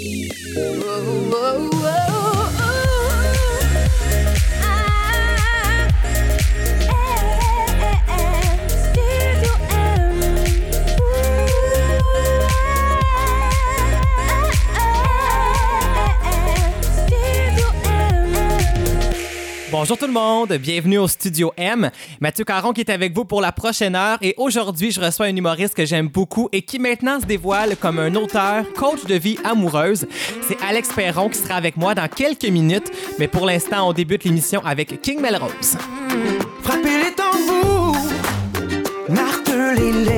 Oh. Bonjour tout le monde, bienvenue au Studio M. Mathieu Caron qui est avec vous pour la prochaine heure et aujourd'hui je reçois un humoriste que j'aime beaucoup et qui maintenant se dévoile comme un auteur, coach de vie amoureuse. C'est Alex Perron qui sera avec moi dans quelques minutes, mais pour l'instant on débute l'émission avec King Melrose. Frappez les tambours, martelez les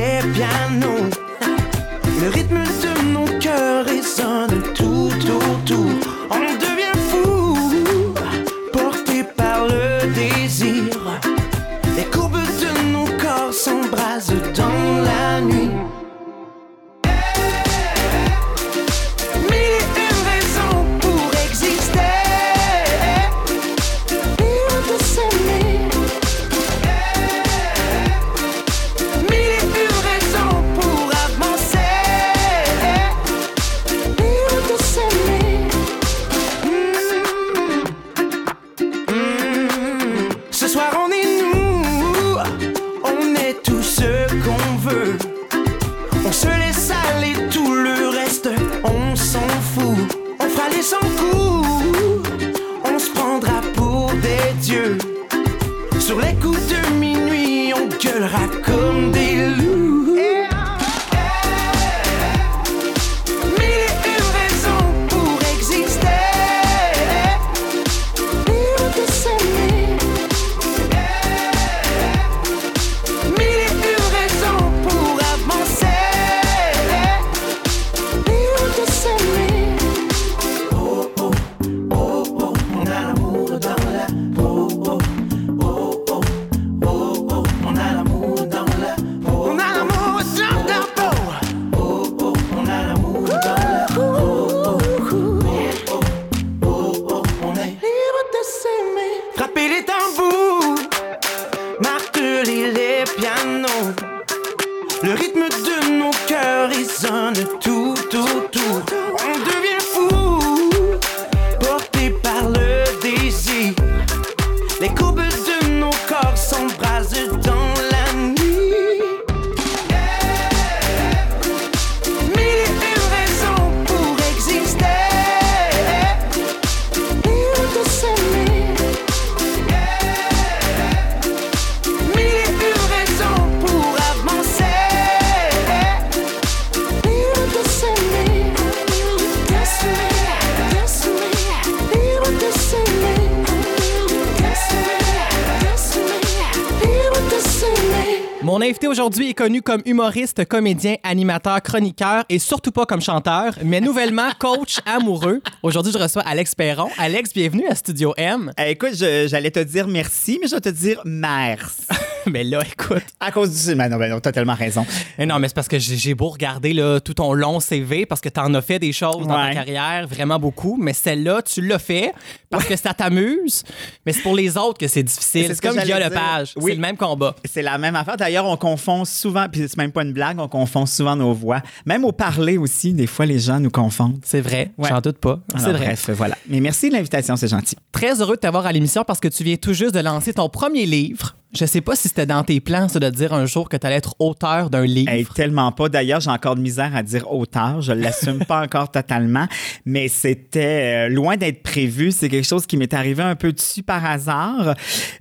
aujourd'hui est connu comme humoriste, comédien, animateur, chroniqueur et surtout pas comme chanteur, mais nouvellement coach amoureux. Aujourd'hui, je reçois Alex Perron. Alex, bienvenue à Studio M. Eh, écoute, je- j'allais te dire merci, mais je vais te dire merci. mais là, écoute. À cause du. Ben non, ben non, t'as tellement raison. Non, mais c'est parce que j'ai beau regarder là, tout ton long CV parce que t'en as fait des choses dans ta carrière, vraiment beaucoup, mais celle-là, tu l'as fait parce que ça t'amuse, mais c'est pour les autres que c'est difficile. C'est ce comme Guillaume. Lepage. Oui. C'est le même combat. C'est la même affaire. D'ailleurs, on confond souvent, puis c'est même pas une blague, on confond souvent nos voix. Même au parler aussi, des fois, les gens nous confondent. C'est vrai, Ouais. j'en doute pas. C'est vrai. Bref, voilà. Mais merci de l'invitation, c'est gentil. Très heureux de t'avoir à l'émission parce que tu viens tout juste de lancer ton premier livre. Je sais pas si c'était dans tes plans, ça, de dire un jour que tu allais être auteur d'un livre. Hey, tellement pas. D'ailleurs, j'ai encore de misère à dire auteur. Je l'assume pas encore totalement, mais c'était euh, loin d'être prévu. C'est quelque chose qui m'est arrivé un peu dessus par hasard.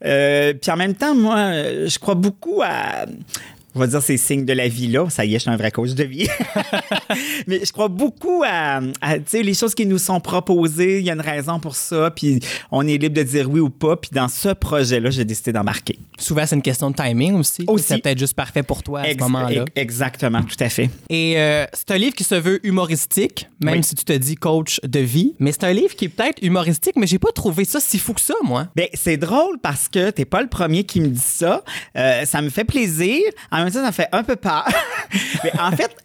Euh, puis en même temps, moi, je crois beaucoup à on va dire ces signes de la vie là. Ça y est, je suis un vrai coach de vie. Mais je crois beaucoup à, à, tu sais, les choses qui nous sont proposées. Il y a une raison pour ça. Puis on est libre de dire oui ou pas. Puis dans ce projet-là, j'ai décidé d'embarquer. Souvent, c'est une question de timing aussi. Aussi. C'est peut-être juste parfait pour toi à Ex- ce moment-là. ex- Exactement, tout à fait. Et euh, c'est un livre qui se veut humoristique, même Oui. si tu te dis coach de vie. Mais c'est un livre qui est peut-être humoristique, mais j'ai pas trouvé ça si fou que ça, moi. Ben, c'est drôle parce que t'es pas le premier qui me dit ça. Euh, ça me fait plaisir. En En même temps, ça fait un peu peur. Mais en fait,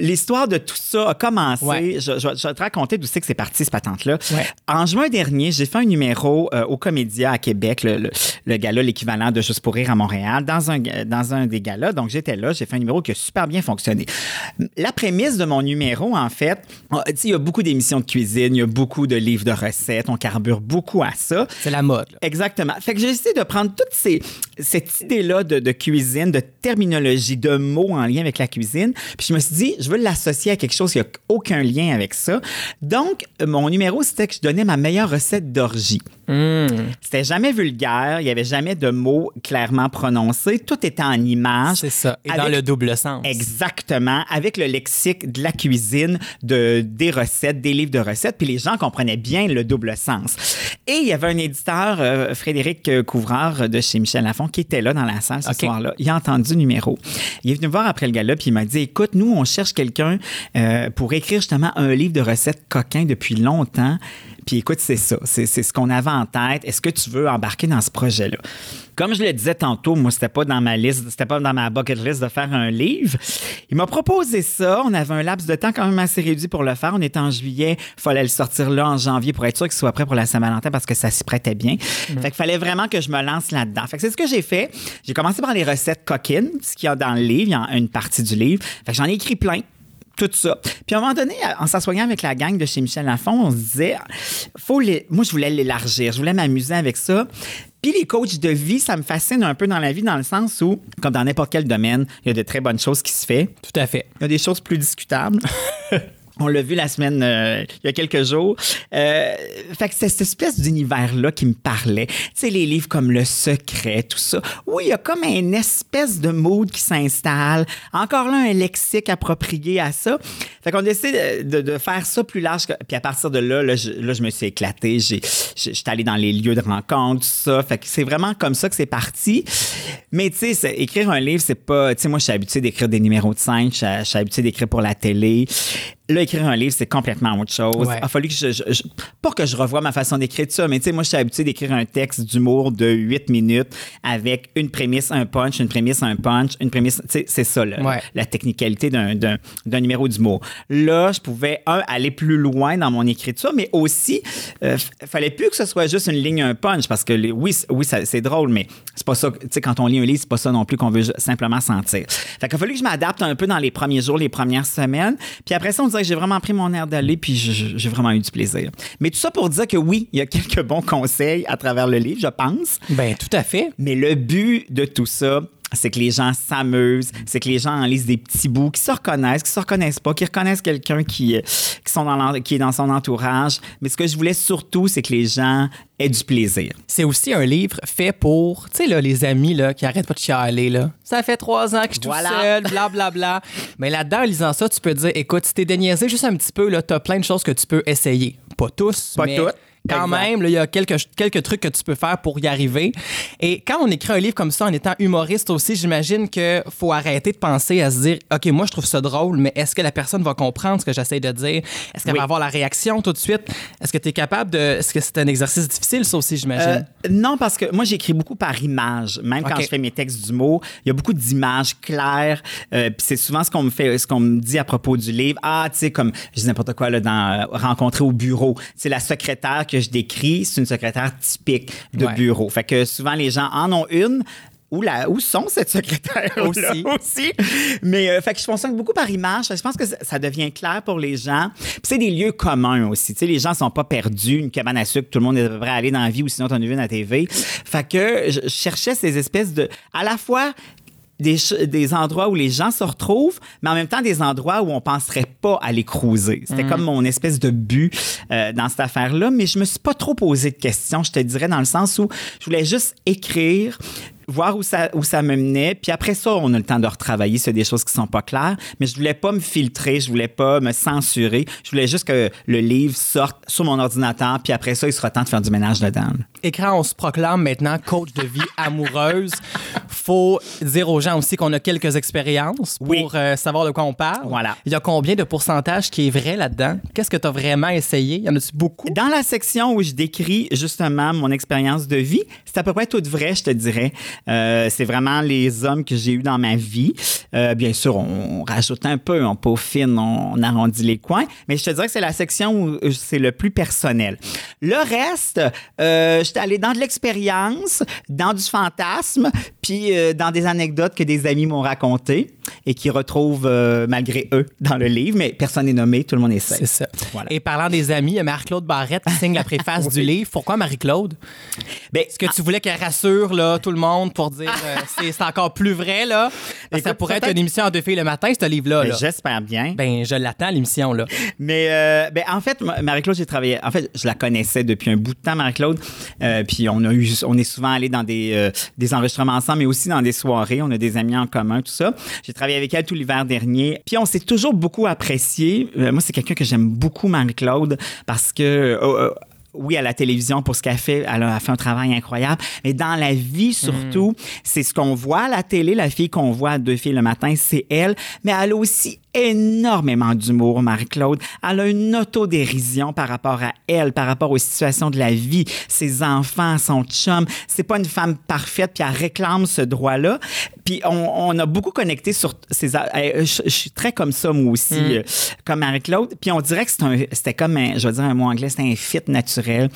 l'histoire de tout ça a commencé. Ouais. Je, je- je vais te raconter d'où c'est que c'est parti, cette patente-là. Ouais. En juin dernier, j'ai fait un numéro euh, au Comédia à Québec, le, le, le gala, l'équivalent de Juste pour rire à Montréal, dans un, dans un des galas. Donc, j'étais là, j'ai fait un numéro qui a super bien fonctionné. La prémisse de mon numéro, en fait, il y a beaucoup d'émissions de cuisine, il y a beaucoup de livres de recettes, on carbure beaucoup à ça. C'est la mode. là. Exactement. Fait que j'ai essayé de prendre toute ces, cette idée-là de, de cuisine, de terminologie, de mots en lien avec la cuisine. Puis je me suis dit, je veux l'associer à quelque chose qui n'a aucun lien avec ça. Donc, mon numéro, c'était que je donnais ma meilleure recette d'orgie. Hmm. C'était jamais vulgaire, il n'y avait jamais de mots clairement prononcés. Tout était en images. C'est ça. Et Avec- dans le double sens. Exactement, avec le lexique de la cuisine, de, des recettes, des livres de recettes, puis les gens comprenaient bien le double sens. Et il y avait un éditeur, euh, Frédéric Couvreur de chez Michel Lafon, qui était là dans la salle ce soir-là. Il a entendu le numéro. Il est venu voir après le gala, puis il m'a dit Écoute, nous, on cherche quelqu'un euh, pour écrire justement un livre de recettes coquin depuis longtemps. Puis écoute, c'est ça. C'est c'est ce qu'on avait en tête. Est-ce que tu veux embarquer dans ce projet-là? Comme je le disais tantôt, moi, c'était pas dans ma liste, c'était pas dans ma bucket list de faire un livre. Il m'a proposé ça. On avait un laps de temps quand même assez réduit pour le faire. On était en juillet. Il fallait le sortir là en janvier pour être sûr qu'il soit prêt pour la Saint-Valentin parce que ça s'y prêtait bien. Fait qu'il fallait vraiment que je me lance là-dedans. Fait que c'est ce que j'ai fait. J'ai commencé par les recettes coquines, ce qu'il y a dans le livre. Il y a une partie du livre. Fait que j'en ai écrit plein tout ça. Puis à un moment donné, en s'assoyant avec la gang de chez Michel Lafon, on se disait, faut les... moi, je voulais l'élargir, je voulais m'amuser avec ça. Puis les coachs de vie, ça me fascine un peu dans la vie, dans le sens où, comme dans n'importe quel domaine, il y a de très bonnes choses qui se font. Tout à fait. Il y a des choses plus discutables. On l'a vu la semaine, euh, il y a quelques jours. Euh, fait que c'est cette espèce d'univers-là qui me parlait. Tu sais, les livres comme Le Secret, tout ça. Oui, il y a comme une espèce de mood qui s'installe. Encore là, un lexique approprié à ça. Fait qu'on essaie de, de- de faire ça plus large. Puis à partir de là, là, je, là, je me suis éclatée. J'ai, j'étais allée dans les lieux de rencontre, tout ça. Fait que c'est vraiment comme ça que c'est parti. Mais tu sais, écrire un livre, c'est pas... Tu sais, moi, je suis habituée d'écrire des numéros de scène. Je suis- je suis habituée d'écrire pour la télé. Là, écrire un livre, c'est complètement autre chose. Ouais. Il a fallu que je, je- je- Pas que je revoie ma façon d'écrire ça, mais tu sais, moi, je suis habituée d'écrire un texte d'humour de 8 minutes avec une prémisse, un punch, une prémisse, un punch, une prémisse. Tu sais, c'est ça, Ouais. la technicalité d'un, d'un, d'un numéro d'humour. Là, je pouvais, un, aller plus loin dans mon écriture, mais aussi, euh, f- fallait plus que ce soit juste une ligne, un punch, parce que les- oui, oui c'est drôle, mais c'est pas ça. Tu sais, quand on lit un livre, c'est pas ça non plus qu'on veut simplement sentir. Fait qu'il a fallu que je m'adapte un peu dans les premiers jours, les premières semaines. Puis après ça, on dirait que j'ai vraiment pris mon air d'aller, puis j'ai vraiment eu du plaisir. Mais tout ça pour dire que oui, il y a quelques bons conseils à travers le livre, je pense. Ben, tout à fait. Mais le but de tout ça, c'est que les gens s'amusent, c'est que les gens en lisent des petits bouts, qui se reconnaissent, qui se reconnaissent pas, qui reconnaissent quelqu'un qui, euh, qui, sont dans l'en- qui est dans son entourage. Mais ce que je voulais surtout, c'est que les gens aient du plaisir. C'est aussi un livre fait pour, tu sais, là, les amis là, qui arrêtent pas de chialer. Là. Ça fait trois ans que je suis Voilà. tout seul, blablabla. Mais là-dedans, en lisant ça, tu peux dire, écoute, si t'es déniaisé juste un petit peu, là, t'as plein de choses que tu peux essayer. Pas tous, Pas mais toutes. Quand Exact. même, il y a quelques, quelques trucs que tu peux faire pour y arriver. Et quand on écrit un livre comme ça en étant humoriste aussi, j'imagine qu'il faut arrêter de penser à se dire OK, moi, je trouve ça drôle, mais est-ce que la personne va comprendre ce que j'essaie de dire? Est-ce qu'elle Oui. va avoir la réaction tout de suite? Est-ce que tu es capable de. Est-ce que c'est un exercice difficile, ça aussi, j'imagine? Euh, non, parce que moi, j'écris beaucoup par image. Même quand je fais mes textes d'humour, il y a beaucoup d'images claires. Euh, Puis c'est souvent ce qu'on me fait, ce qu'on me dit à propos du livre. Ah, tu sais, comme je dis n'importe quoi là, dans euh, rencontrer au bureau. C'est la secrétaire que je décris, c'est une secrétaire typique de Ouais. bureau. Fait que souvent les gens en ont une. Où, la, où sont cette secrétaire Aussi. aussi. Mais euh, fait que je fonctionne beaucoup par image. Je pense que ça, ça devient clair pour les gens. Puis c'est des lieux communs aussi. Tu sais, les gens sont pas perdus. Une cabane à sucre, tout le monde est à peu près allé dans la vie ou sinon t'en as vu à la TV. Fait que je je cherchais ces espèces de... À la fois des, des endroits où les gens se retrouvent, mais en même temps des endroits où on penserait pas aller cruiser. C'était comme mon espèce de but euh, dans cette affaire-là, mais je me suis pas trop posé de questions, je te dirais, dans le sens où je voulais juste écrire, voir où ça, où ça me menait, puis après ça, on a le temps de retravailler sur des choses qui sont pas claires, mais je voulais pas me filtrer, je voulais pas me censurer, je voulais juste que le livre sorte sur mon ordinateur, puis après ça, il sera temps de faire du ménage dedans. Écran, on se proclame maintenant coach de vie amoureuse. Faut dire aux gens aussi qu'on a quelques expériences pour Oui. euh, savoir de quoi on parle. Voilà. Il y a combien de pourcentage qui est vrai là-dedans? Qu'est-ce que tu as vraiment essayé? Y en a-tu beaucoup? Dans la section où je décris justement mon expérience de vie, c'est à peu près tout vrai, je te dirais. Euh, c'est vraiment les hommes que j'ai eus dans ma vie. Euh, bien sûr, on, on rajoute un peu, on peaufine, on, on arrondit les coins, mais je te dirais que c'est la section où c'est le plus personnel. Le reste, j'étais allé dans de l'expérience, dans du fantasme, puis euh, dans des anecdotes que des amis m'ont racontées et qui retrouvent euh, malgré eux dans le livre, mais personne n'est nommé, tout le monde est safe. C'est ça. Voilà. Et parlant des amis, il y a Marie-Claude Barrette qui signe la préface du livre. Pourquoi Marie-Claude? Ben, Est-ce que tu voulais qu'elle rassure là, tout le monde pour dire euh, c'est, c'est encore plus vrai? Là? Parce ça pourrait être une émission en deux filles le matin, ce livre-là. ben, là. J'espère bien. Ben, je l'attends, l'émission. là. Mais euh, ben, en fait, ma- Marie-Claude, j'ai travaillé. En fait, je la connaissais depuis un bout de temps, Marie-Claude. Puis on a eu, on est souvent allé dans des, des enregistrements ensemble, mais aussi dans des soirées. On a des amis en commun, tout ça. J'ai travaillé avec elle tout l'hiver dernier. Puis on s'est toujours beaucoup apprécié. Euh, moi, c'est quelqu'un que j'aime beaucoup, Marie-Claude, parce que. euh, euh, oui, à la télévision pour ce qu'elle fait, elle a fait un travail incroyable. Mais dans la vie, surtout, c'est ce qu'on voit à la télé, la fille qu'on voit à deux filles le matin, c'est elle. Mais elle a aussi énormément d'humour, Marie-Claude. Elle a une autodérision par rapport à elle, par rapport aux situations de la vie, ses enfants, son chum. C'est pas une femme parfaite, puis elle réclame ce droit-là. Puis on, on a beaucoup connecté sur ces... euh, Je, je suis très comme ça, moi aussi, euh, comme Marie-Claude. Puis on dirait que c'était comme, un, je vais dire un mot anglais, c'était un fit naturel.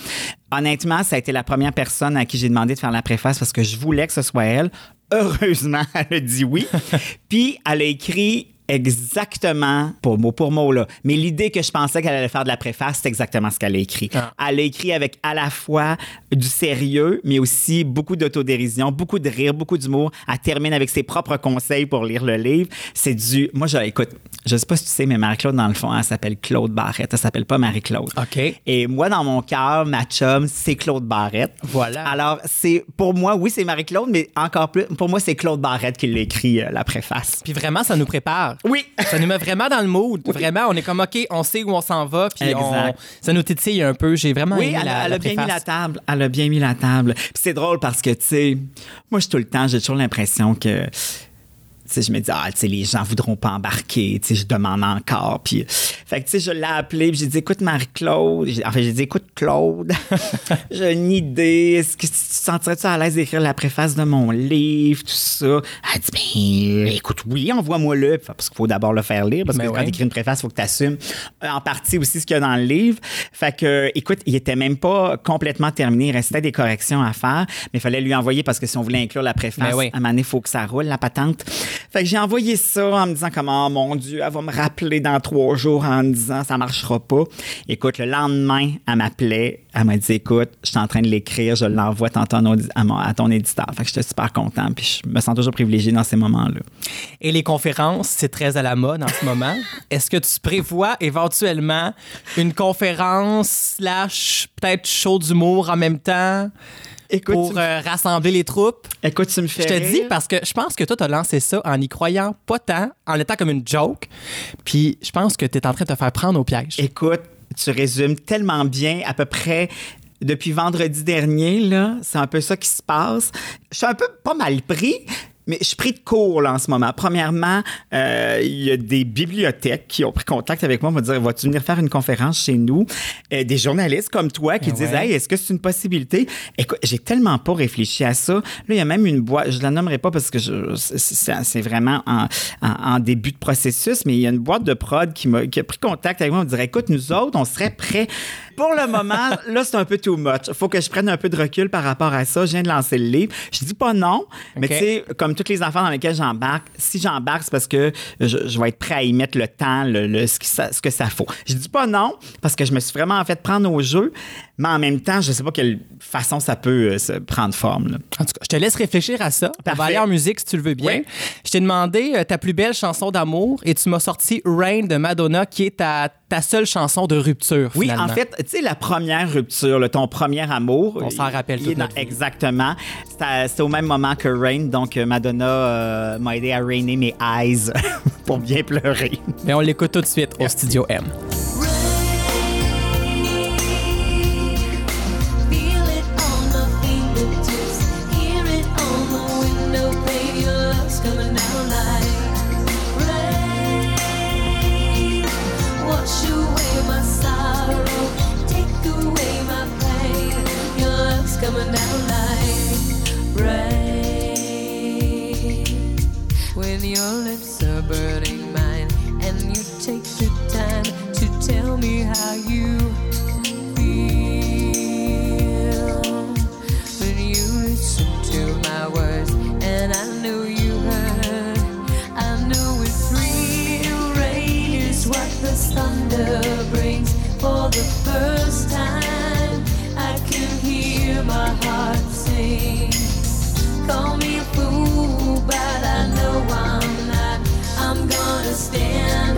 Honnêtement, ça a été la première personne à qui j'ai demandé de faire la préface parce que je voulais que ce soit elle. Heureusement, elle a dit oui. Puis elle a écrit exactement, pas mot pour mot, là, mais l'idée que je pensais qu'elle allait faire de la préface, c'est exactement ce qu'elle a écrit. Ah. Elle a écrit avec à la fois du sérieux, mais aussi beaucoup d'autodérision, beaucoup de rire, beaucoup d'humour. Elle termine avec ses propres conseils pour lire le livre. C'est du... Moi, je, écoute, je sais pas si tu sais, mais Marie-Claude, dans le fond, elle s'appelle Claude Barrette. Elle s'appelle pas Marie-Claude. OK. Et moi, dans mon cœur, ma chum, c'est Claude Barrette. Voilà. Alors, c'est pour moi, oui, c'est Marie-Claude, mais encore plus, pour moi, c'est Claude Barrette qui l'a écrit, euh, la préface. Puis vraiment, ça nous prépare. Oui. Ça nous met vraiment dans le mood. Vraiment, on est comme, OK, on sait où on s'en va. Puis on- ça nous titille un peu. J'ai vraiment Oui, aimé elle, la, a- elle la a bien mis la table. Elle a bien mis la table. Puis c'est drôle parce que, tu sais, moi, je tout le temps, j'ai toujours l'impression que. Sais, je me dis, ah, tu sais, les gens voudront pas embarquer. Tu sais, je demande encore. Puis, fait que, tu sais, je l'ai appelé. Puis j'ai dit, écoute, Marie-Claude. J'ai- Enfin, j'ai dit, écoute, Claude, j'ai une idée. Est-ce que tu te sentirais-tu à l'aise d'écrire la préface de mon livre, tout ça? Elle dit, ben, écoute, oui, envoie-moi-le. Parce qu'il faut d'abord le faire lire. Parce que Ben quand ouais. tu écris une préface, il faut que tu assumes en partie aussi ce qu'il y a dans le livre. Fait que, écoute, il était même pas complètement terminé. Il restait des corrections à faire, mais il fallait lui envoyer parce que si on voulait inclure la préface, Ben oui. à un moment donné, il faut que ça roule, la patente. Fait que j'ai envoyé ça en me disant comment, oh, mon Dieu, elle va me rappeler dans trois jours en me disant ça marchera pas. Écoute, le lendemain, elle m'appelait. Elle m'a dit, écoute, je suis en train de l'écrire, je l'envoie tantôt à, ton éditeur. Fait que j'étais super content, puis je me sens toujours privilégié dans ces moments-là. Et les conférences, c'est très à la mode en ce moment. Est-ce que tu prévois éventuellement une conférence slash peut-être show d'humour en même temps? Écoute, pour euh, rassembler les troupes? écoute, tu me fais Je te rire. dis parce que je pense que toi, tu as lancé ça en y croyant pas tant, en étant comme une joke. Puis je pense que tu es en train de te faire prendre au piège. Écoute, tu résumes tellement bien à peu près depuis vendredi dernier, là. C'est un peu ça qui se passe. Je suis un peu pas mal pris. Mais je suis pris de cours là, en ce moment. Premièrement, euh, il y a des bibliothèques qui ont pris contact avec moi pour me dire Vas-tu venir faire une conférence chez nous? Euh, Des journalistes comme toi qui Ah disent. Hey, est-ce que c'est une possibilité? Écoute, j'ai tellement pas réfléchi à ça. Là, il y a même une boîte, je la nommerai pas parce que c'est- vraiment en, en- en début de processus, mais il y a une boîte de prod qui, m'a- qui a pris contact avec moi et me dirait Écoute, nous autres, on serait prêts. Pour le moment, là, c'est un peu too much. faut que je prenne un peu de recul par rapport à ça. Je viens de lancer le livre. Je dis pas non, mais tu sais, comme toutes les affaires dans lesquelles j'embarque, si j'embarque, c'est parce que je, je vais être prêt à y mettre le temps, le, le- ce, qui, ça, ce que ça faut. Je dis pas non, parce que je me suis vraiment fait prendre au jeu, mais en même temps, je sais pas quelle façon ça peut euh, se prendre forme. là. En tout cas, je te laisse réfléchir à ça. On va aller en musique si tu le veux bien. Oui. Je t'ai demandé euh, ta plus belle chanson d'amour et tu m'as sorti Rain de Madonna qui est ta, ta seule chanson de rupture. Oui, finalement. en fait, tu sais, la première rupture, là, ton premier amour. On s'en rappelle vie. Exactement. C'était c'était au même moment que Rain, donc euh, Madonna euh, m'a aidé à rainer mes eyes pour bien pleurer. Mais on l'écoute tout de suite au Studio M. thunder brings for the first time. I can hear my heart sing. Call me a fool, but I know I'm not. I'm gonna stand.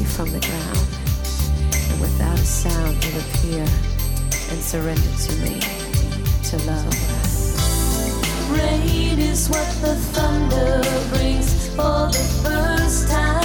you from the ground, and without a sound you appear and surrender to me, to love. Rain is what the thunder brings for the first time.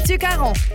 Mathieu Caron.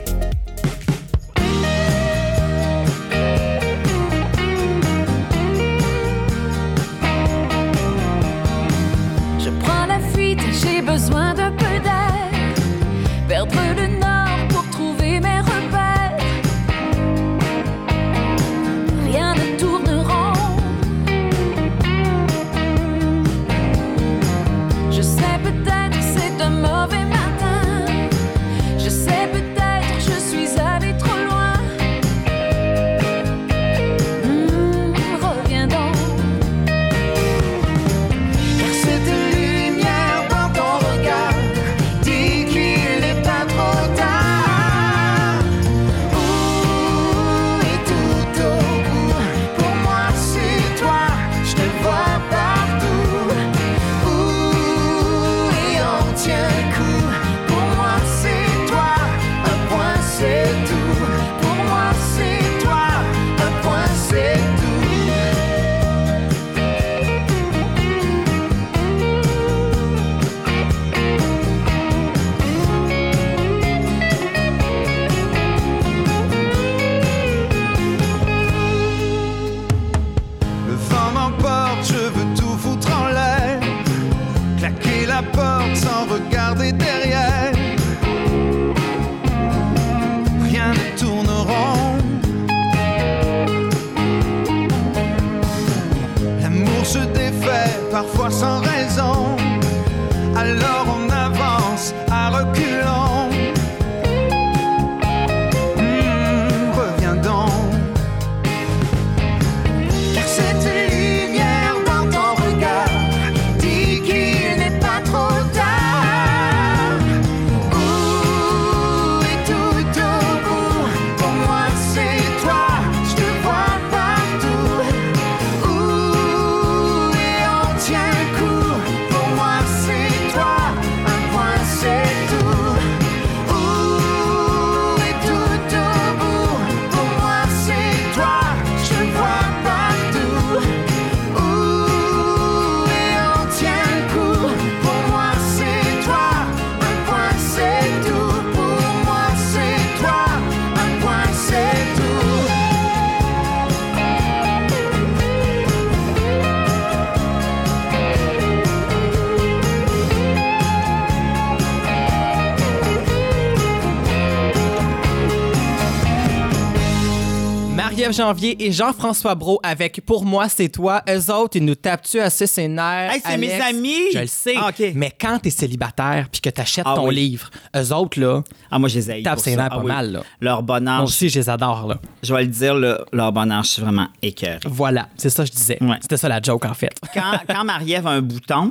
Marie-Ève Janvier et Jean-François Brault avec Pour moi, c'est toi. Eux autres, ils nous tapent-tu ses nerfs? Hey, c'est mes amis! Je le sais. Ah, OK. Mais quand t'es célibataire puis que t'achètes Ah ton oui. livre, eux autres, là, Ah, moi, je les haïs Tape pour ses nerfs Ah pas oui. mal, là. Leur bonheur, moi aussi, je les adore, là. je vais le dire, le- leur bonheur, je suis vraiment écœuré. Voilà, c'est ça que je disais. Ouais. C'était ça la joke, en fait. Quand, quand Marie-Ève a un bouton,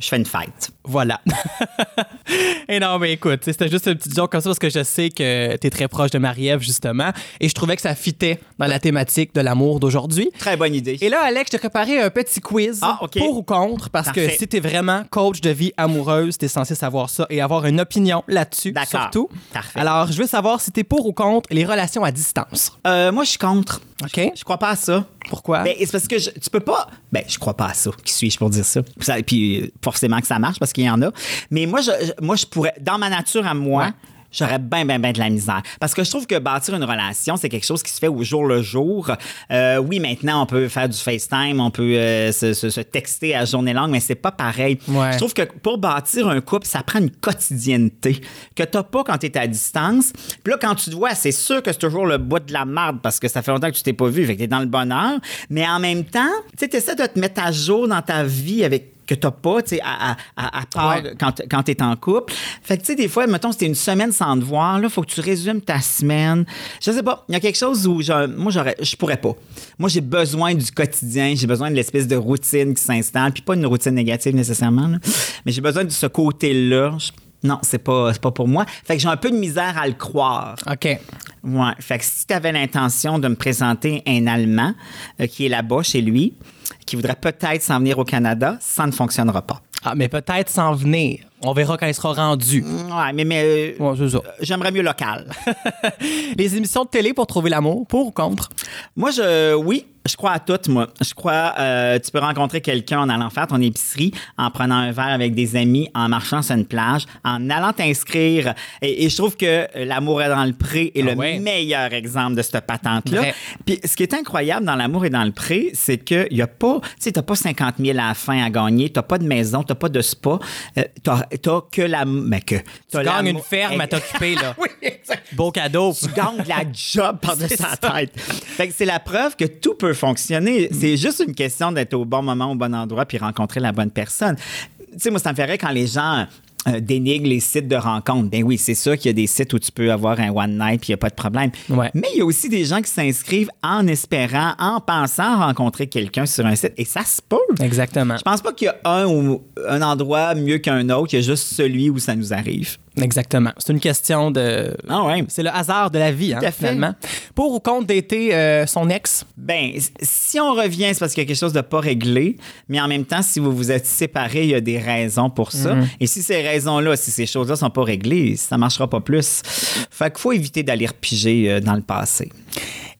je fais une fête. Voilà. et non, mais écoute, c'était juste une petite joke comme ça parce que je sais que t'es très proche de Marie-Ève, justement. Et je trouvais que ça fitait dans la thématique de l'amour d'aujourd'hui. Très bonne idée. Et là, Alex, je t'ai préparé un petit quiz Ah, pour ou contre, parce Parfait. que si t'es vraiment coach de vie amoureuse, t'es censé savoir ça et avoir une opinion là-dessus, D'accord. surtout. Parfait. Alors, je veux savoir si t'es pour ou contre les relations à distance. Euh, moi, je suis contre. OK? Je crois pas à ça. Pourquoi? Ben, c'est parce que je- tu peux pas. Ben, je crois pas à ça. Qui suis-je pour dire ça? Ça- Puis, euh, forcément que ça marche parce qu'il y en a. Mais moi, je, je- moi, je pourrais. Dans ma nature à moi, Ouais. J'aurais bien, bien, bien de la misère. Parce que je trouve que bâtir une relation, c'est quelque chose qui se fait au jour le jour. Euh, oui, maintenant, on peut faire du FaceTime, on peut euh, se, se- se texter à journée longue, mais c'est pas pareil. Ouais. Je trouve que pour bâtir un couple, ça prend une quotidienneté que t'as pas quand t'es à distance. Puis là, quand tu te vois, c'est sûr que c'est toujours le bout de la marde parce que ça fait longtemps que tu t'es pas vu, fait que t'es dans le bonheur. Mais en même temps, tu sais, t'essaies de te mettre à jour dans ta vie avec que t'as pas, tu sais, à, à, part Ouais. quand, quand t'es en couple. Fait que, tu sais, des fois, mettons, c'était une semaine sans te voir, là, faut que tu résumes ta semaine. Je sais pas, il y a quelque chose où, je- moi, j'aurais, je pourrais pas. Moi, j'ai besoin du quotidien, j'ai besoin de l'espèce de routine qui s'installe, puis pas une routine négative nécessairement, là. mais j'ai besoin de ce côté-là. Non, c'est pas, pas pour moi. Fait que j'ai un peu de misère à le croire. OK. Ouais. Fait que si tu avais l'intention de me présenter un Allemand euh, qui est là-bas chez lui, qui voudrait peut-être s'en venir au Canada, ça ne fonctionnera pas. Ah, mais peut-être s'en venir. On verra quand il sera rendu. Ouais, mais, mais euh, Ouais, c'est ça. j'aimerais mieux local. Les émissions de télé pour trouver l'amour, pour ou contre? moi, je, oui, je crois à toutes, moi. Je crois, euh, tu peux rencontrer quelqu'un en allant faire ton épicerie, en prenant un verre avec des amis, en marchant sur une plage, en allant t'inscrire. Et, et je trouve que L'amour est dans le pré est Ah le ouais? meilleur exemple de cette patente-là. Puis ce qui est incroyable dans L'amour est dans le pré, c'est qu'il n'y a pas, tu sais, t'as pas 50 000 à la fin à gagner, t'as pas de maison, t'as pas de spa, euh, t'as, t'as que la... Mais que... Tu gagnes une ferme à t'occuper, là. oui, exact Beau cadeau. tu gagnes la job par-dessus sa tête. Fait que c'est la preuve que tout peut fonctionner. C'est juste une question d'être au bon moment, au bon endroit, puis rencontrer la bonne personne. Tu sais, moi, ça me ferait quand les gens euh, dénigrent les sites de rencontres. Ben oui, c'est sûr qu'il y a des sites où tu peux avoir un one night, puis il n'y a pas de problème. Ouais. Mais il y a aussi des gens qui s'inscrivent en espérant, en pensant rencontrer quelqu'un sur un site. Et ça se peut. Exactement. Je pense pas qu'il y a un, ou- un endroit mieux qu'un autre. Il y a juste celui où ça nous arrive. Exactement. C'est une question de. Ah ouais. C'est le hasard de la vie, hein, finalement. Pour ou contre d'été euh, son ex? Ben, si on revient, c'est parce qu'il y a quelque chose de pas réglé, mais en même temps, si vous vous êtes séparés, il y a des raisons pour ça. Mhm. Et si ces raisons-là, si ces choses-là sont pas réglées, ça marchera pas plus. Fait qu'il faut éviter d'aller repiger euh, dans le passé.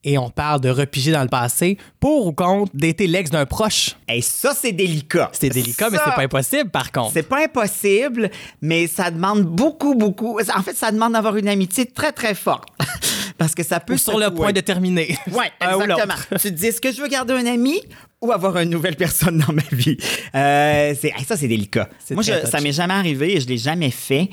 Et on parle de repiger dans le passé. Pour ou contre d'été l'ex d'un proche? Et ça, c'est délicat. C'est délicat, mais Ça, c'est pas impossible, par contre. C'est pas impossible, mais ça demande beaucoup, beaucoup. En fait, ça demande d'avoir une amitié très, très forte. Parce que ça peut Ou sur le point de terminer. Oui, exactement. tu te dis, est-ce que je veux garder un ami ou avoir une nouvelle personne dans ma vie? Euh, c'est, hey, ça, c'est délicat. Moi, je- ça m'est jamais arrivé et je l'ai jamais fait.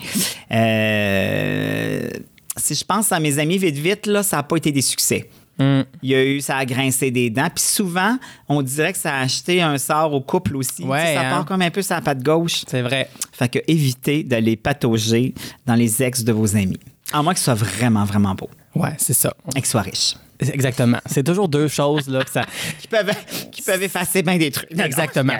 Euh, si je pense à mes amis vite, vite, là, ça n'a pas été des succès. Hmm. Il y a eu, ça a grincé des dents. Puis souvent, on dirait que ça a acheté un sort au couple aussi. Ouais, Tu sais, ça hein. part comme un peu sur la patte gauche. C'est vrai. Fait que évitez d'aller patauger dans les ex de vos amis. À moins qu'ils soient vraiment, vraiment beaux. Ouais, c'est ça. Et qu'ils soient riches. Exactement. C'est toujours deux choses, là, que ça. Qui peuvent, qui peuvent effacer bien des trucs. Exactement.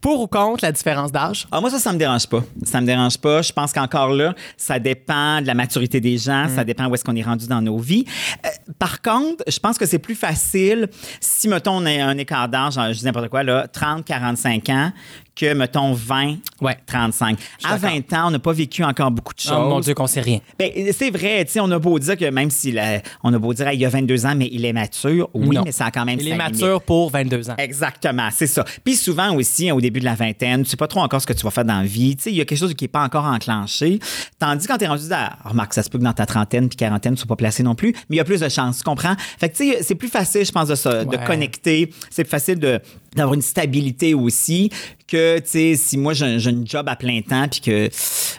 Pour ou contre la différence d'âge? Ah, moi, ça, ça me dérange pas. Ça me dérange pas. Je pense qu'encore là, ça dépend de la maturité des gens, Mm. ça dépend où est-ce qu'on est rendu dans nos vies. Euh, par contre, je pense que c'est plus facile si, mettons, on a un écart d'âge, je dis n'importe quoi, là, 30, 45 ans, que, mettons, 20, Ouais. 35. À d'accord. 20 ans, on n'a pas vécu encore beaucoup de choses. Oh mon Dieu, qu'on sait rien. Ben, c'est vrai, tu sais, on a beau dire que même s'il a, on a beau dire, il y a 22 ans, mais il est mature. Oui, Non. mais ça a quand même Il est mature pour 22 ans. Exactement, c'est ça. Puis souvent aussi, hein, au début de la vingtaine, tu sais pas trop encore ce que tu vas faire dans la vie. Tu sais, il y a quelque chose qui est pas encore enclenché. Tandis quand tu es rendu à... Remarque, ça se peut que dans ta trentaine puis quarantaine, tu sois pas placé non plus, mais il y a plus de chances, tu comprends? Fait que tu sais, c'est plus facile, je pense, de, se- de connecter. C'est plus facile de d'avoir une stabilité aussi que tu sais, si moi j'ai j'ai une job à plein temps puis que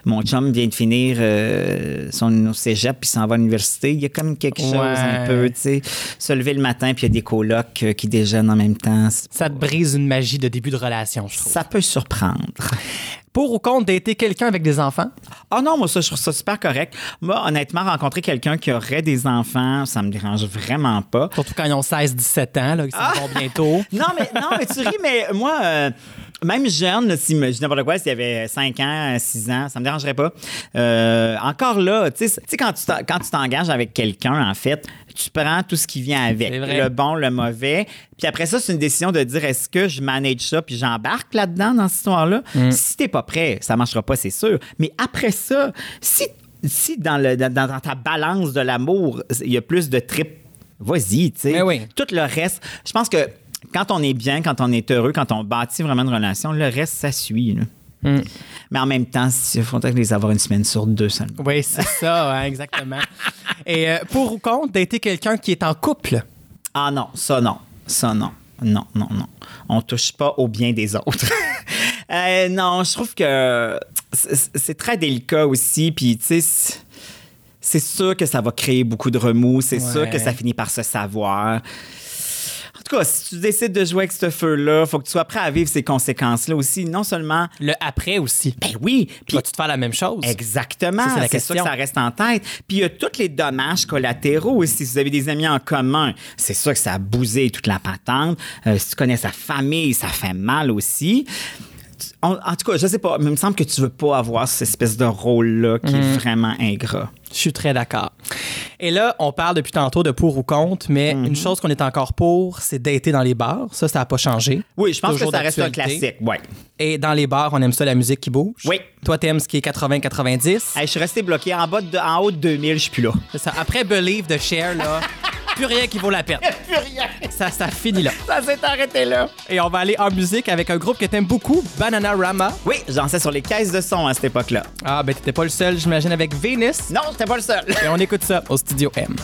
mon chum vient de finir euh, son au cégep puis s'en va à l'université, il y a comme quelque chose un peu, tu sais, se lever le matin puis il y a des colocs euh, qui déjeunent en même temps. Ça te brise une magie de début de relation, je trouve. Ça peut surprendre. Pour ou contre dater quelqu'un avec des enfants? Ah non, moi, ça, je trouve ça super correct. Moi, honnêtement, rencontrer quelqu'un qui aurait des enfants, ça me dérange vraiment pas. Surtout quand ils ont 16-17 ans, là, ils vont bientôt. Non, mais, non, mais tu ris, mais moi, euh, même jeune, là, si je dis n'importe quoi, s'il y avait 5 ans, 6 ans, ça me dérangerait pas. Euh, encore là, tu sais, quand tu t'engages avec quelqu'un, en fait, tu prends tout ce qui vient avec, le bon, le mauvais. Puis après ça, c'est une décision de dire est-ce que je manage ça puis j'embarque là-dedans dans cette histoire-là? Si t'es pas prêt, ça marchera pas, c'est sûr. Mais après ça, si, si dans, le, dans, dans ta balance de l'amour, il y a plus de trip, vas-y, tu sais. Oui. Tout le reste, je pense que quand on est bien, quand on est heureux, quand on bâtit vraiment une relation, le reste, ça suit. là. Mm. Mais en même temps, il faudrait les avoir une semaine sur deux seulement. Oui, c'est ça, hein, exactement. Et euh, pour ou contre dater quelqu'un qui est en couple? Ah non, ça non. Ça non. Non, non, non. On touche pas au bien des autres. Euh, non, je trouve que c'est très délicat aussi. Puis, tu sais, c'est- c'est sûr que ça va créer beaucoup de remous. C'est Ouais. sûr que ça finit par se savoir. En tout cas, si tu décides de jouer avec ce feu-là, faut que tu sois prêt à vivre ces conséquences-là aussi. Non seulement, Le après aussi. ben oui, puis Vas-tu te faire la même chose? Exactement. Ça, c'est la question. que ça reste en tête. Puis il y a tous les dommages collatéraux aussi. Si vous avez des amis en commun, c'est sûr que ça a bousé toute la patente. Euh, si tu connais sa famille, ça fait mal aussi. En, en tout cas, je sais pas, mais il me semble que tu veux pas avoir cette espèce de rôle-là qui est vraiment ingrat. Je suis très d'accord. Et là, on parle depuis tantôt de pour ou contre, mais Mhm. une chose qu'on est encore pour, c'est dater dans les bars. Ça, ça n'a pas changé. Oui, je pense Toujours que ça reste un classique. Ouais. Et dans les bars, on aime ça, la musique qui bouge. Oui. Toi, t'aimes ce qui est 80-90. Hey, je suis resté bloqué en bas de, en haut de 2000, je suis plus là. C'est ça. Après Believe de Cher, là, plus rien qui vaut la peine. Plus rien. Ça, ça finit là. Ça s'est arrêté là. Et on va aller en musique avec un groupe que t'aimes beaucoup, Banana Rama. Oui, j'en sais sur les caisses de son à cette époque-là. Ah, ben t'étais pas le seul, j'imagine, avec Venus. Non, j'étais pas le seul. Et on écoute ça au Studio M.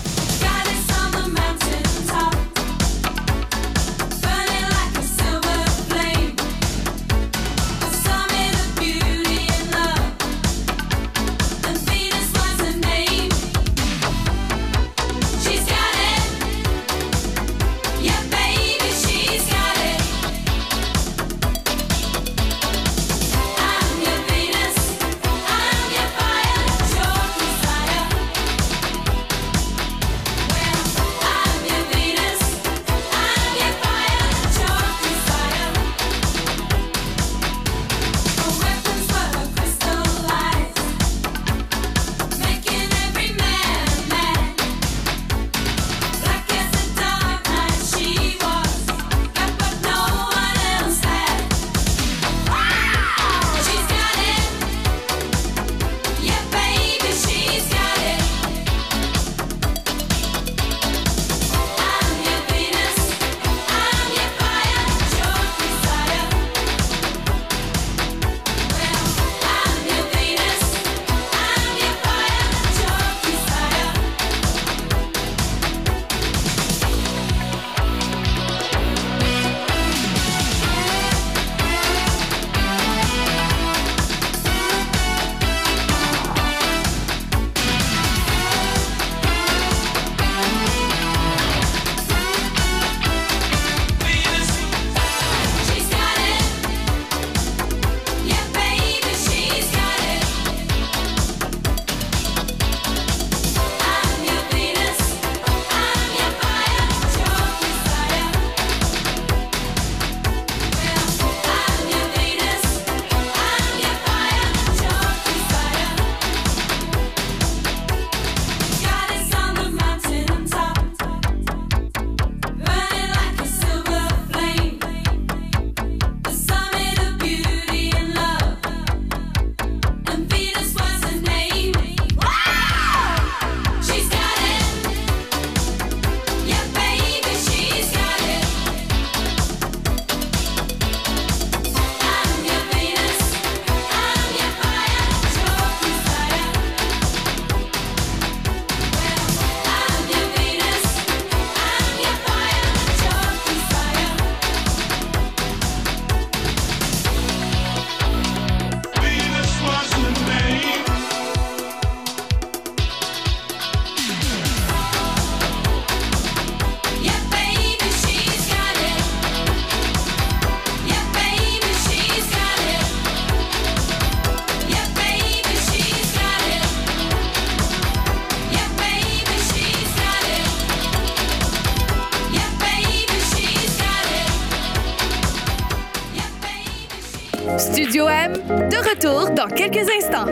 quelques instants.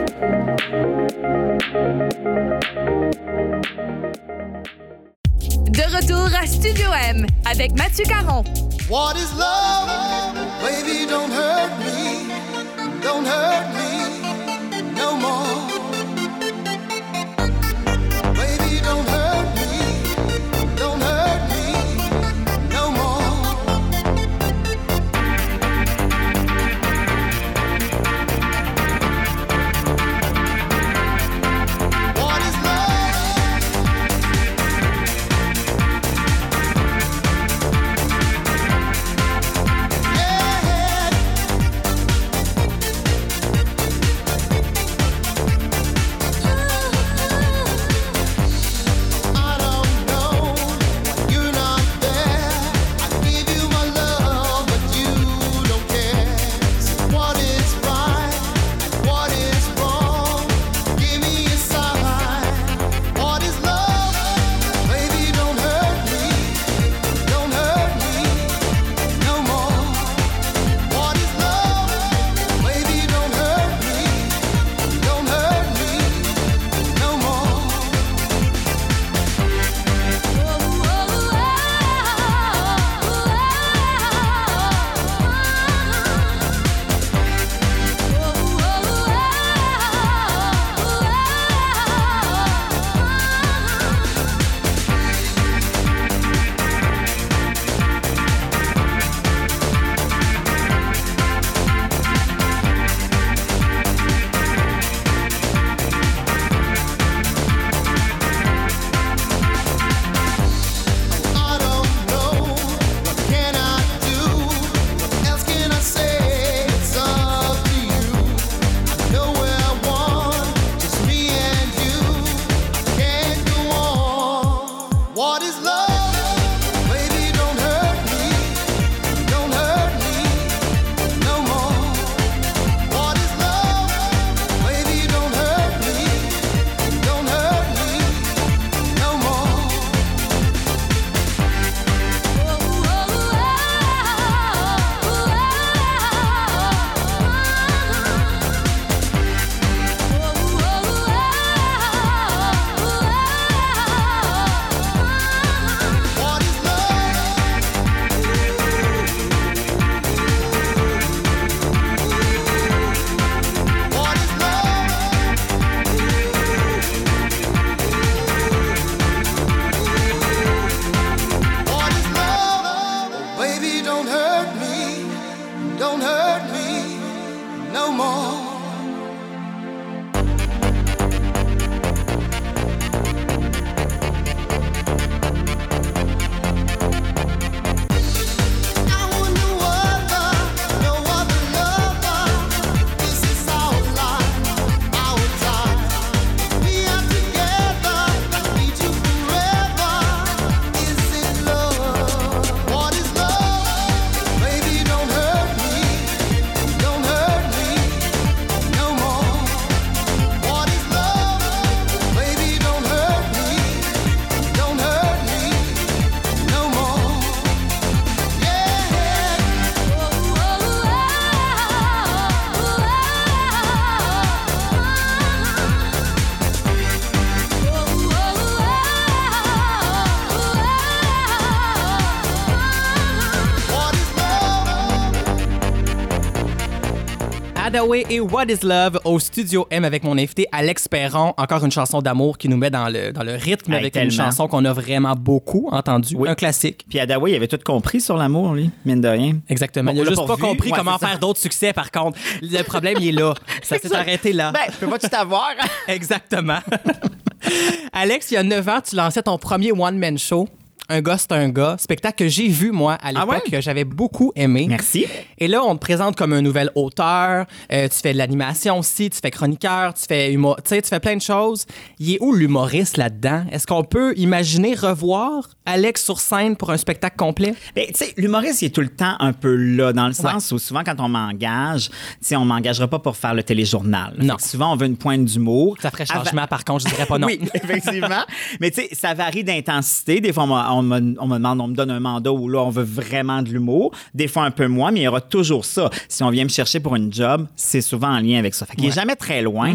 De retour à Studio M avec Mathieu Caron. What is love? Baby, Hadaway et What is Love au Studio M avec mon invité Alex Perron. Encore une chanson d'amour qui nous met dans le, dans le rythme Hey, avec une chanson qu'on a vraiment beaucoup entendue. Oui. Un classique. Puis Adawa, il avait tout compris sur l'amour, lui, mine de rien. Exactement. Bon, il a juste pas compris Ouais, comment faire d'autres succès, par contre. Le problème, il est là. Ça s'est arrêté là. Ben, je peux pas tout avoir. Exactement. Alex, il y a 9 ans, tu lançais ton premier one-man show. Un gars, c'est un gars. Spectacle que j'ai vu, moi, à l'époque, Ah ouais? que j'avais beaucoup aimé. Merci. Et là, on te présente comme un nouvel auteur. euh, tu fais de l'animation aussi, tu fais chroniqueur, tu fais tu sais, tu fais plein de choses. Il est où l'humoriste là-dedans? Est-ce qu'on peut imaginer revoir Alex sur scène pour un spectacle complet? Ben, tu sais, l'humoriste, il est tout le temps un peu là, dans le sens où souvent, quand on m'engage, tu sais, on m'engagera pas pour faire le téléjournal. Non. Souvent, on veut une pointe d'humour. Ça ferait changement, par contre, je dirais pas non. Oui, effectivement. Mais tu sais, ça varie d'intensité. Des fois, on, on me, on me demande, on me donne un mandat où là, on veut vraiment de l'humour. Des fois un peu moins, mais il y aura toujours ça. Si on vient me chercher pour une job, c'est souvent en lien avec ça. Fait qu'il est jamais très loin.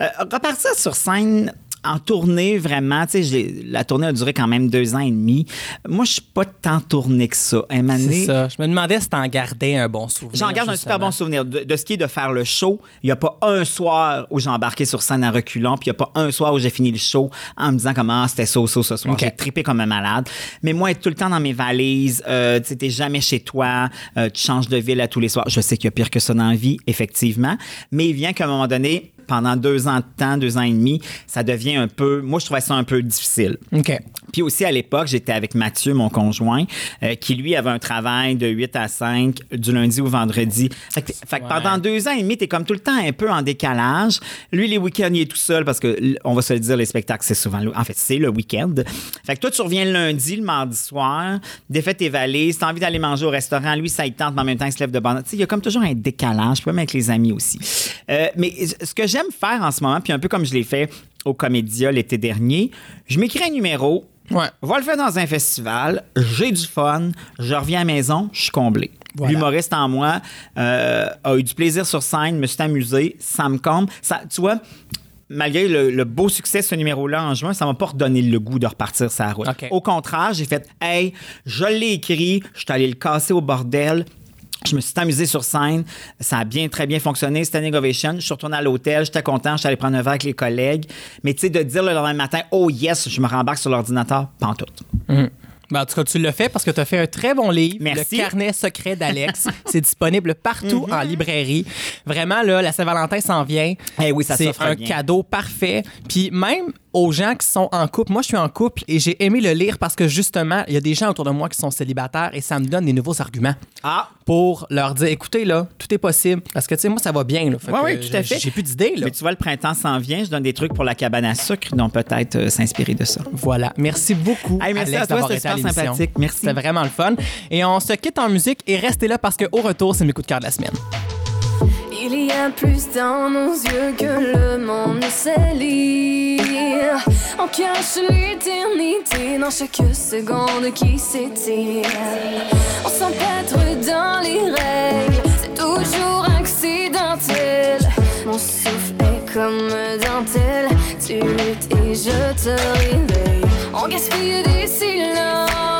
Euh, repartir sur scène en tournée, vraiment, tu sais, la tournée a duré quand même deux ans et demi. Moi, je suis pas tant tournée que ça. C'est ça. Je me demandais si t'en gardais un bon souvenir. J'en garde un super bon souvenir. De, de ce qui est de faire le show, il n'y a pas un soir où j'ai embarqué sur scène en reculant, puis il n'y a pas un soir où j'ai fini le show en me disant comment ah, c'était ça, ça, ce soir. Ok. J'ai trippé comme un malade. Mais moi, être tout le temps dans mes valises, euh, tu t'es jamais chez toi, euh, tu changes de ville à tous les soirs. Je sais qu'il y a pire que ça dans la vie, effectivement. Mais il vient qu'à un moment donné, pendant deux ans de temps, deux ans et demi, ça devient un peu. Moi, je trouvais ça un peu difficile. OK. Puis aussi, à l'époque, j'étais avec Mathieu, mon conjoint, euh, qui lui avait un travail de 8 à 5 du lundi au vendredi. Fait que, fait que Ouais. pendant deux ans et demi, t'es comme tout le temps un peu en décalage. Lui, les week-ends, il est tout seul parce que, on va se le dire, les spectacles, c'est souvent, le- en fait, c'est le week-end. Fait que toi, tu reviens le lundi, le mardi soir, défais tes valises, t'as envie d'aller manger au restaurant. Lui, ça il tente, mais en même temps, il se lève de bande. Tu sais, il y a comme toujours un décalage, même avec les amis aussi. Euh, mais ce que j'aime faire en ce moment, puis un peu comme je l'ai fait au Comédia l'été dernier, je m'écris un numéro, Ouais. va le faire dans un festival, j'ai du fun, je reviens à la maison, je suis comblé. Voilà. L'humoriste en moi euh, a eu du plaisir sur scène, me suis amusé, ça me comble. Ça, tu vois, malgré le, le beau succès de ce numéro-là en juin, ça m'a pas redonné le goût de repartir sa route. OK. Au contraire, j'ai fait, hey, je l'ai écrit, je suis allé le casser au bordel. Je me suis amusé sur scène. Ça a bien, très bien fonctionné. Standing ovation. Je suis retourné à l'hôtel. J'étais content. Je suis allé prendre un verre avec les collègues. Mais tu sais, de dire le lendemain matin, oh yes, je me rembarque sur l'ordinateur, pas en tout. Ben, en tout cas, tu l'as fait parce que tu as fait un très bon livre, Merci. Le carnet secret d'Alex. c'est disponible partout en librairie. Vraiment, là, la Saint-Valentin s'en vient. Eh oui, ça C'est s'offre un bien. cadeau parfait. Puis même aux gens qui sont en couple, moi, je suis en couple et j'ai aimé le lire parce que justement, il y a des gens autour de moi qui sont célibataires et ça me donne des nouveaux arguments Ah, pour leur dire, écoutez, là, tout est possible. Parce que, tu sais, moi, ça va bien. Là. Fait Oui, oui, tout à fait. J'ai plus d'idées, mais tu vois, le printemps s'en vient. Je donne des trucs pour la cabane à sucre, donc peut-être euh, s'inspirer de ça. Voilà. Merci beaucoup. Hey, merci Alex, à toi, d'avoir c'était super sympathique. Merci. C'était vraiment le fun. Et on se quitte en musique et restez là parce qu'au retour, c'est mes coups de cœur de la semaine. Il y a plus dans nos yeux que le monde ne sait lire. On cache l'éternité dans chaque seconde qui s'étire. On s'empêtre dans les règles, c'est toujours accidentel. Mon souffle est comme dentelle, tu luttes et je te réveille. On gaspille des silences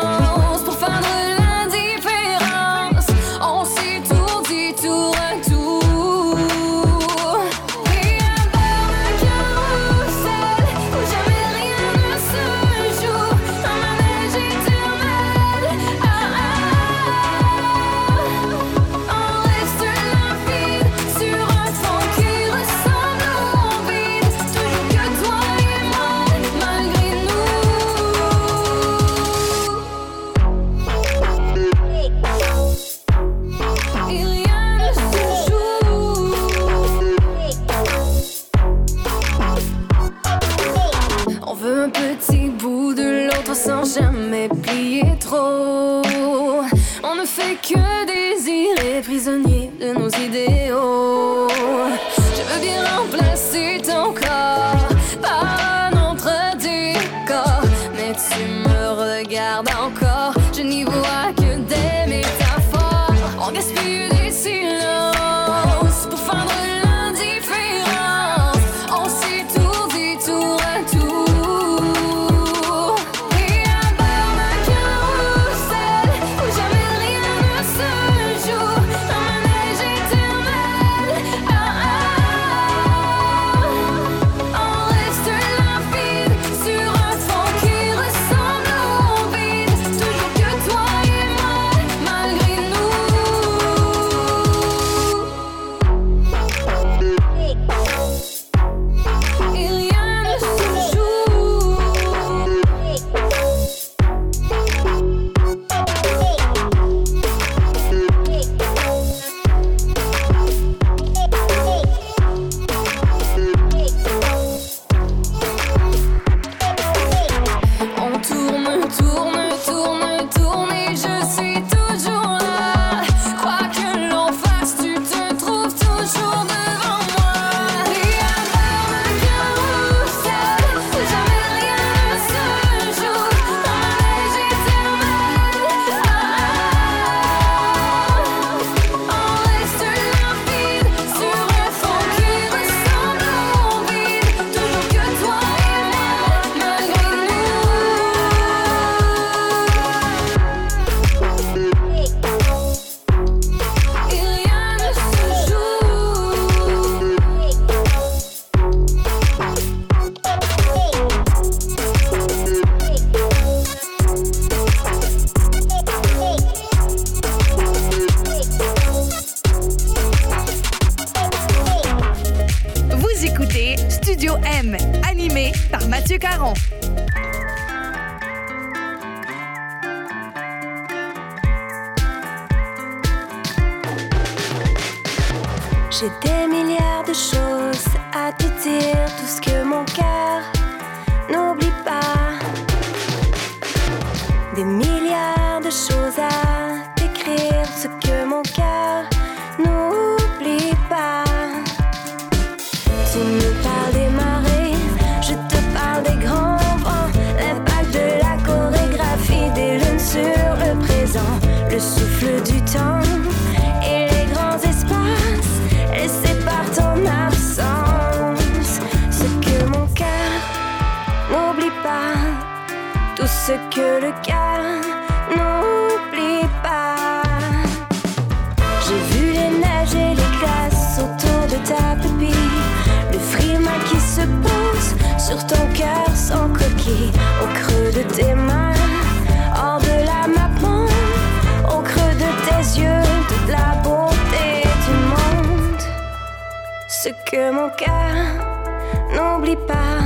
n'oublie pas.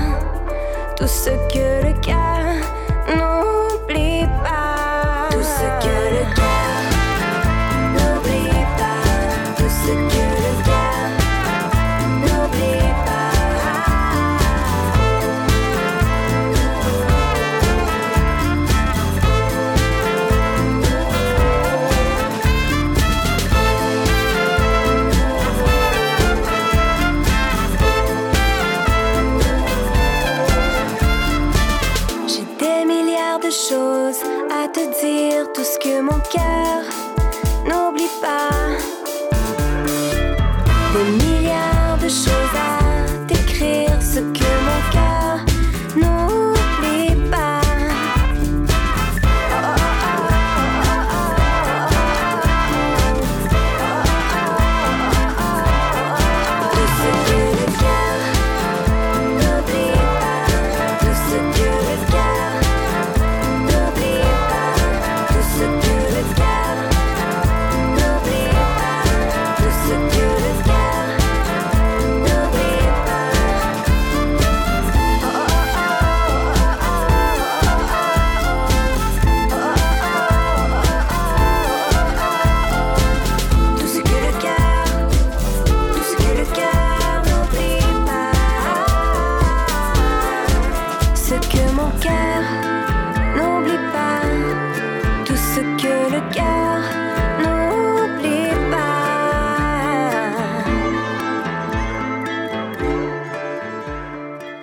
Tout ce que le cœur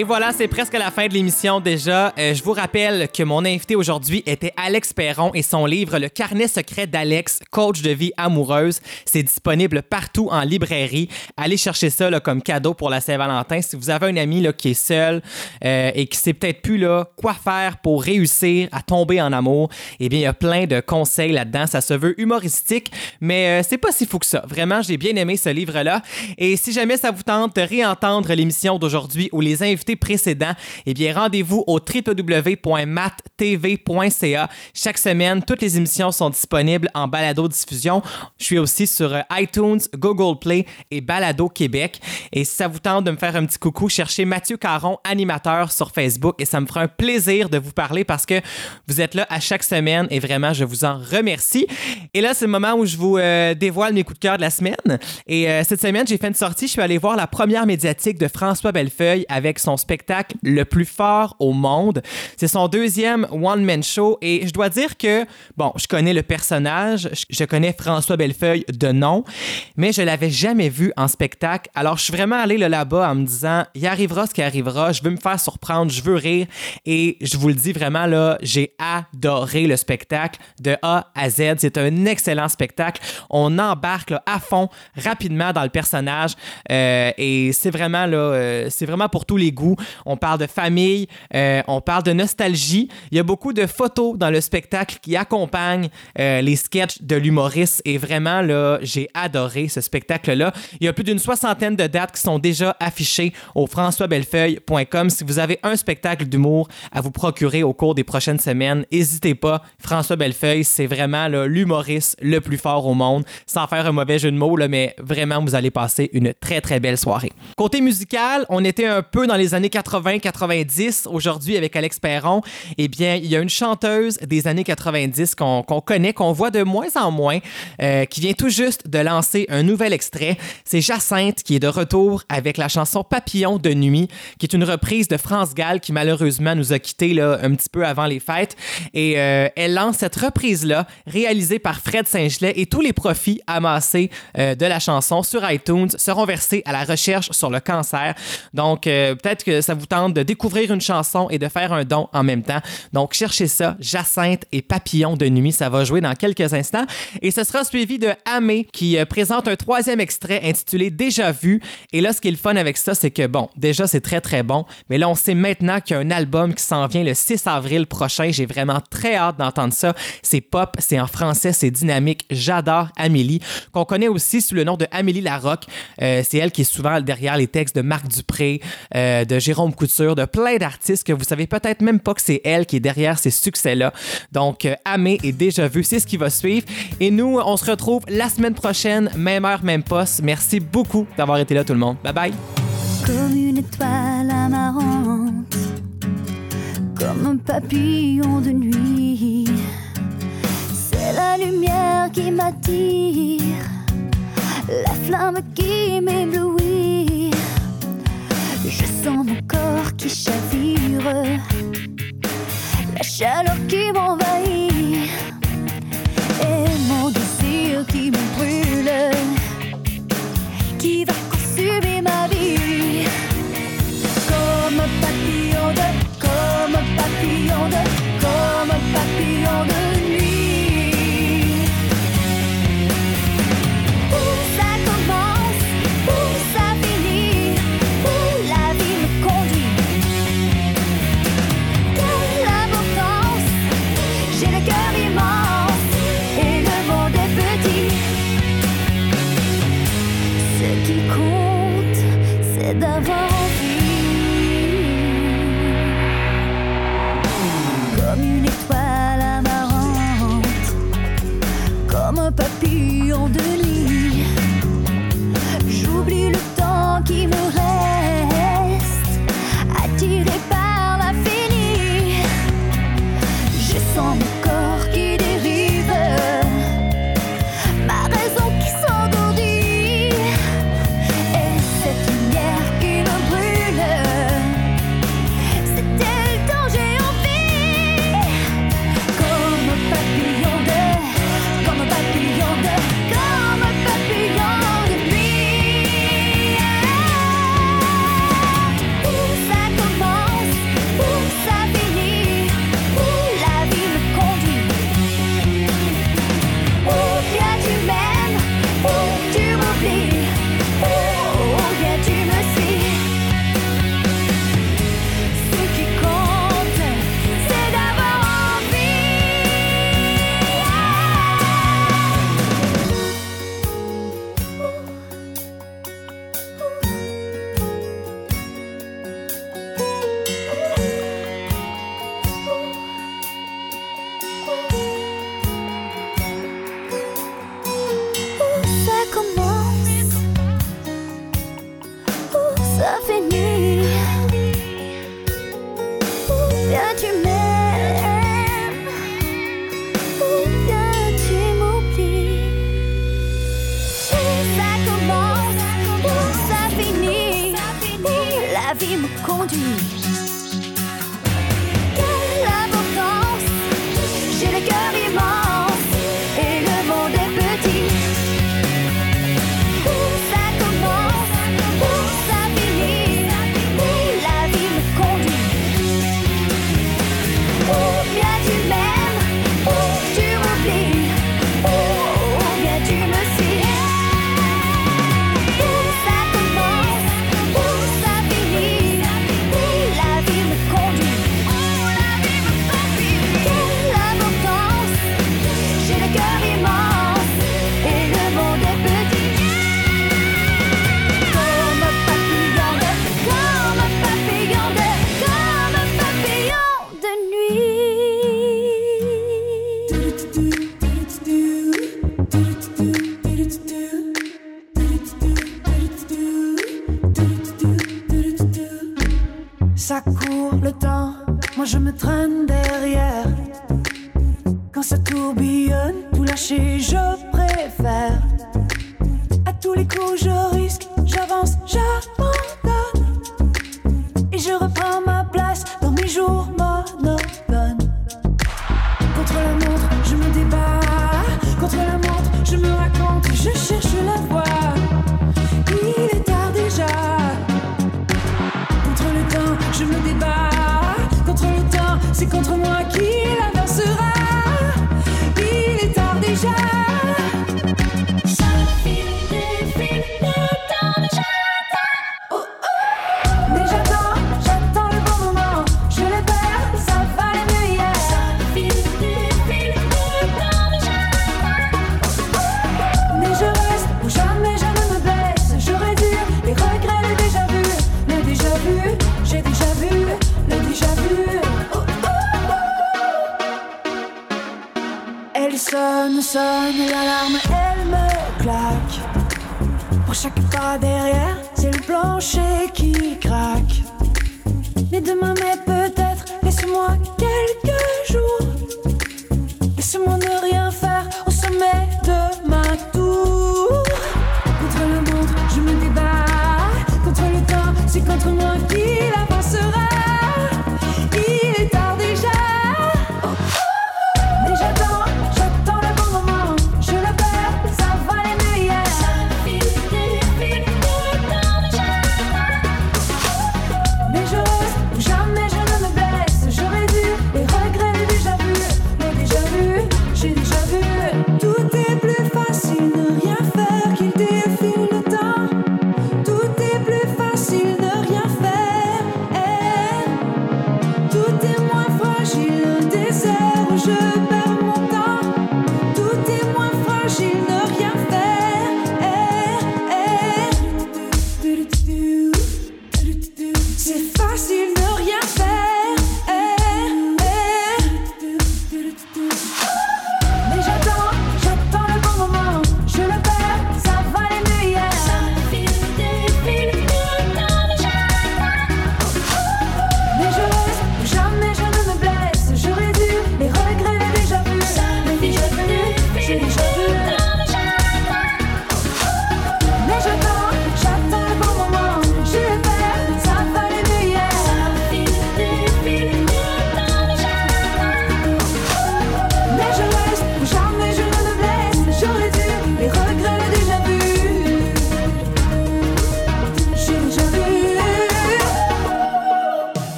Et voilà, c'est presque la fin de l'émission déjà. Euh, je vous rappelle que mon invité aujourd'hui était Alex Perron et son livre Le carnet secret d'Alex, coach de vie amoureuse. C'est disponible partout en librairie. Allez chercher ça comme cadeau pour la Saint-Valentin. Si vous avez un ami qui est seul euh, et qui sait peut-être plus là, quoi faire pour réussir à tomber en amour, eh bien, il y a plein de conseils là-dedans. Ça se veut humoristique, mais euh, c'est pas si fou que ça. Vraiment, j'ai bien aimé ce livre-là. Et si jamais ça vous tente de réentendre l'émission d'aujourd'hui ou les invités précédents, eh bien, rendez-vous au www.mattv.ca. Chaque semaine, toutes les émissions sont disponibles en balado-diffusion. Je suis aussi sur euh, iTunes, Google Play et Balado Québec. Et si ça vous tente de me faire un petit coucou, cherchez Mathieu Caron, animateur sur Facebook, et ça me fera un plaisir de vous parler parce que vous êtes là à chaque semaine et vraiment, je vous en remercie. Et là, c'est le moment où je vous euh, dévoile mes coups de cœur de la semaine. Et euh, cette semaine, j'ai fait une sortie. Je suis allé voir la première médiatique de François Bellefeuille avec son spectacle le plus fort au monde. C'est son deuxième one-man show et je dois dire que, bon, je connais le personnage, je- connais François Bellefeuille de nom, mais je l'avais jamais vu en spectacle. Alors, je suis vraiment allé là, là-bas en me disant, il arrivera ce qui arrivera, je veux me faire surprendre, je veux rire et je vous le dis vraiment, là, j'ai adoré le spectacle de A à Z. C'est un excellent spectacle. On embarque à fond, rapidement dans le personnage euh, et c'est vraiment, là, euh, c'est vraiment pour tous les goûts. On parle de famille, euh, on parle de nostalgie. Il y a beaucoup de photos dans le spectacle qui accompagnent euh, les sketchs de l'humoriste et vraiment, là, j'ai adoré ce spectacle-là. Il y a plus d'une soixantaine de dates qui sont déjà affichées au françoisbellefeuille.com. Si vous avez un spectacle d'humour à vous procurer au cours des prochaines semaines, n'hésitez pas. François Bellefeuille, c'est vraiment l'humoriste le plus fort au monde, sans faire un mauvais jeu de mots, mais vraiment, vous allez passer une très, très belle soirée. Côté musical, on était un peu dans les années années 80-90 aujourd'hui avec Alex Perron, eh bien, il y a une chanteuse des années 90 qu'on connaît, qu'on voit de moins en moins, euh, qui vient tout juste de lancer un nouvel extrait. C'est Jacinthe qui est de retour avec la chanson Papillon de nuit, qui est une reprise de France Gall qui malheureusement nous a quittés là, un petit peu avant les fêtes. Et euh, elle lance cette reprise-là, réalisée par Fred Saint-Gelais, et tous les profits amassés euh, de la chanson sur iTunes seront versés à la recherche sur le cancer. Donc, euh, que ça vous tente de découvrir une chanson et de faire un don en même temps. Donc, cherchez ça, Jacinthe et Papillon de nuit. Ça va jouer dans quelques instants. Et ce sera suivi de Amé qui euh, présente un troisième extrait intitulé Déjà vu. Et là, ce qui est le fun avec ça, c'est que, bon, déjà, c'est très, très bon. Mais là, on sait maintenant qu'il y a un album qui s'en vient le 6 avril prochain. J'ai vraiment très hâte d'entendre ça. C'est pop, c'est en français, c'est dynamique. J'adore Amélie, qu'on connaît aussi sous le nom de Amélie Larocque. Euh, c'est elle qui est souvent derrière les textes de Marc Dupré, euh, de Jérôme Couture, de plein d'artistes que vous savez peut-être même pas que c'est elle qui est derrière ces succès-là. Donc, euh, Amé est déjà vu, c'est ce qui va suivre. Et nous, on se retrouve la semaine prochaine, même heure, même poste. Merci beaucoup d'avoir été là, tout le monde. Bye bye. comme une étoile comme un papillon de nuit. C'est la lumière qui m'attire, la flamme qui m'éblouit. Je sens mon corps qui chavire, la chaleur qui m'envahit, et mon désir qui me brûle